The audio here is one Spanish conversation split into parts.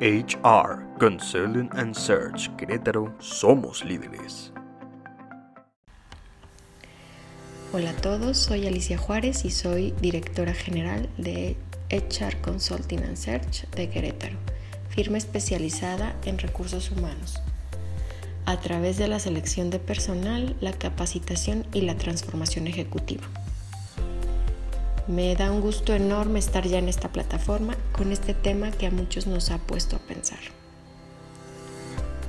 HR Consulting and Search Querétaro somos líderes. Hola a todos, soy Alicia Juárez y soy directora general de HR Consulting and Search de Querétaro, firma especializada en recursos humanos, a través de la selección de personal, la capacitación y la transformación ejecutiva. Me da un gusto enorme estar ya en esta plataforma con este tema que a muchos nos ha puesto a pensar.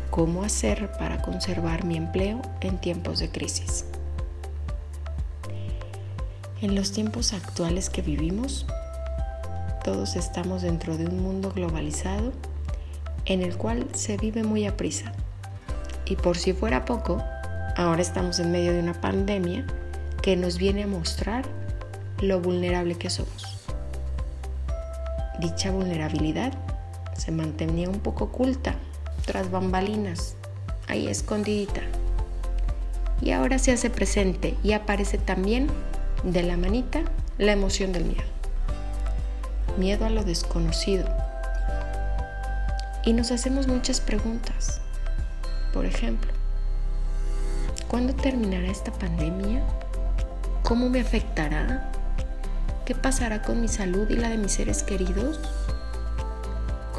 ¿Cómo hacer para conservar mi empleo en tiempos de crisis? En los tiempos actuales que vivimos, todos estamos dentro de un mundo globalizado en el cual se vive muy a prisa. Y por si fuera poco, ahora estamos en medio de una pandemia que nos viene a mostrar lo vulnerable que somos. Dicha vulnerabilidad se mantenía un poco oculta, tras bambalinas, ahí escondidita. Y ahora se hace presente y aparece también de la manita la emoción del miedo. Miedo a lo desconocido. Y nos hacemos muchas preguntas. Por ejemplo, ¿cuándo terminará esta pandemia? ¿Cómo me afectará? ¿Qué pasará con mi salud y la de mis seres queridos?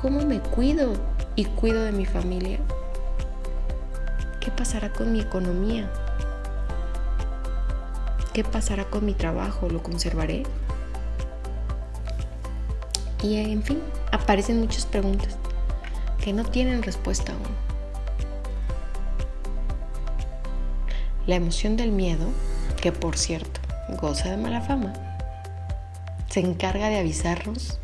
¿Cómo me cuido y cuido de mi familia? ¿Qué pasará con mi economía? ¿Qué pasará con mi trabajo? ¿Lo conservaré? Y en fin, aparecen muchas preguntas que no tienen respuesta aún. La emoción del miedo, que por cierto goza de mala fama, se encarga de avisarnos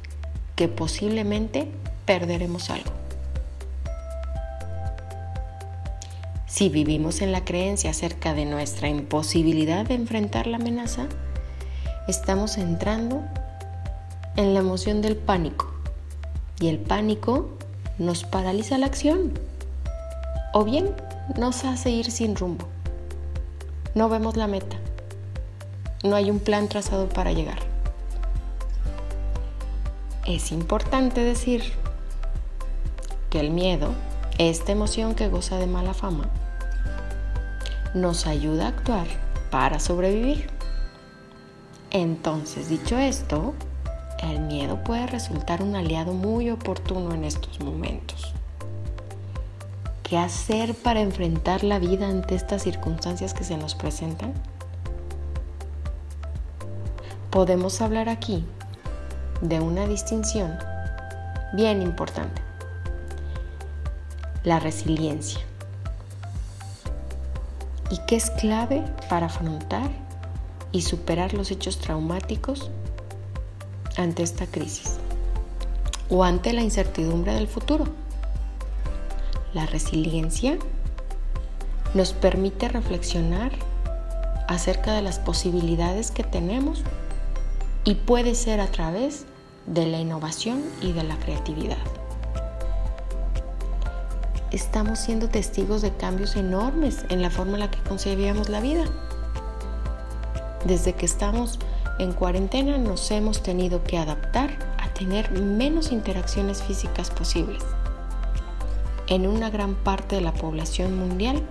que posiblemente perderemos algo. Si vivimos en la creencia acerca de nuestra imposibilidad de enfrentar la amenaza, estamos entrando en la emoción del pánico y el pánico nos paraliza la acción o bien nos hace ir sin rumbo. No vemos la meta, no hay un plan trazado para llegar es importante decir que el miedo, esta emoción que goza de mala fama, nos ayuda a actuar para sobrevivir. Entonces, dicho esto, el miedo puede resultar un aliado muy oportuno en estos momentos. ¿Qué hacer para enfrentar la vida ante estas circunstancias que se nos presentan? Podemos hablar aquí de una distinción bien importante. La resiliencia. ¿Y qué es clave para afrontar y superar los hechos traumáticos ante esta crisis o ante la incertidumbre del futuro? La resiliencia nos permite reflexionar acerca de las posibilidades que tenemos y puede ser a través de la innovación y de la creatividad. Estamos siendo testigos de cambios enormes en la forma en la que concebíamos la vida. Desde que estamos en cuarentena nos hemos tenido que adaptar a tener menos interacciones físicas posibles. En una gran parte de la población mundial,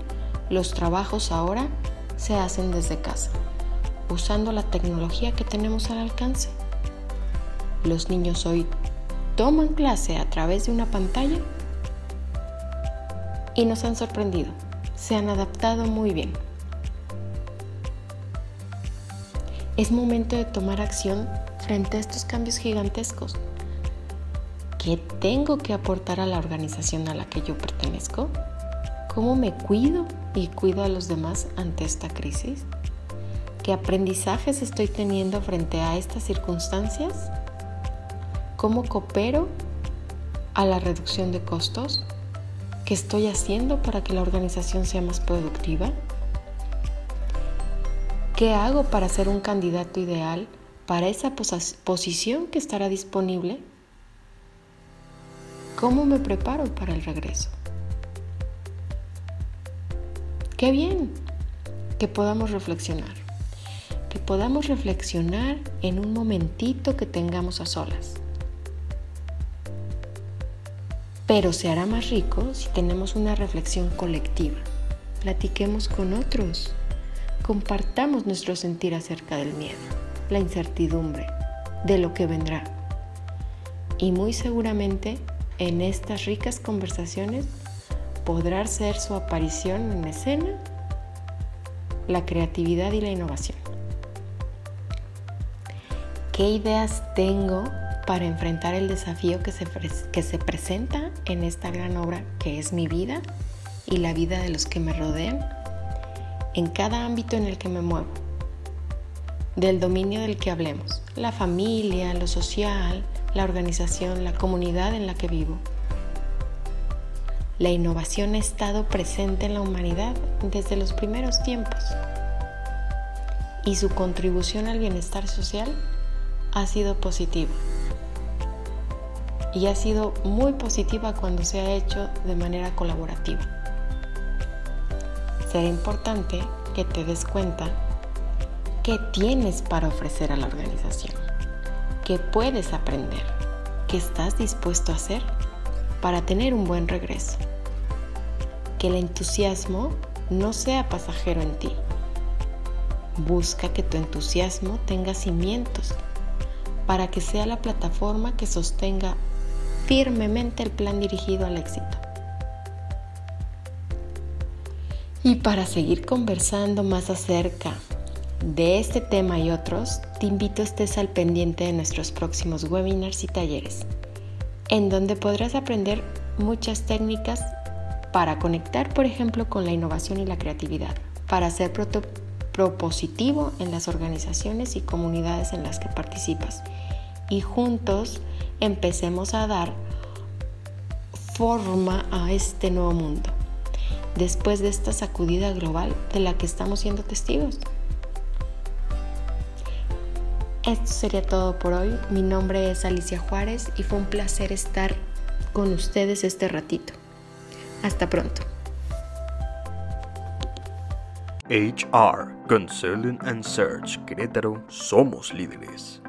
los trabajos ahora se hacen desde casa usando la tecnología que tenemos al alcance. Los niños hoy toman clase a través de una pantalla y nos han sorprendido. Se han adaptado muy bien. Es momento de tomar acción frente a estos cambios gigantescos. ¿Qué tengo que aportar a la organización a la que yo pertenezco? ¿Cómo me cuido y cuido a los demás ante esta crisis? ¿Qué aprendizajes estoy teniendo frente a estas circunstancias? ¿Cómo coopero a la reducción de costos? ¿Qué estoy haciendo para que la organización sea más productiva? ¿Qué hago para ser un candidato ideal para esa posición que estará disponible? ¿Cómo me preparo para el regreso? Qué bien que podamos reflexionar podamos reflexionar en un momentito que tengamos a solas. Pero se hará más rico si tenemos una reflexión colectiva. Platiquemos con otros. Compartamos nuestro sentir acerca del miedo, la incertidumbre, de lo que vendrá. Y muy seguramente en estas ricas conversaciones podrá ser su aparición en escena la creatividad y la innovación. ¿Qué ideas tengo para enfrentar el desafío que se, que se presenta en esta gran obra que es mi vida y la vida de los que me rodean en cada ámbito en el que me muevo? Del dominio del que hablemos, la familia, lo social, la organización, la comunidad en la que vivo. La innovación ha estado presente en la humanidad desde los primeros tiempos y su contribución al bienestar social ha sido positiva. Y ha sido muy positiva cuando se ha hecho de manera colaborativa. Será importante que te des cuenta qué tienes para ofrecer a la organización, qué puedes aprender, qué estás dispuesto a hacer para tener un buen regreso. Que el entusiasmo no sea pasajero en ti. Busca que tu entusiasmo tenga cimientos para que sea la plataforma que sostenga firmemente el plan dirigido al éxito. Y para seguir conversando más acerca de este tema y otros, te invito a estés al pendiente de nuestros próximos webinars y talleres, en donde podrás aprender muchas técnicas para conectar, por ejemplo, con la innovación y la creatividad, para ser propositivo en las organizaciones y comunidades en las que participas y juntos empecemos a dar forma a este nuevo mundo, después de esta sacudida global de la que estamos siendo testigos. Esto sería todo por hoy. Mi nombre es Alicia Juárez y fue un placer estar con ustedes este ratito. Hasta pronto. HR Consulting and Search Querétaro somos líderes.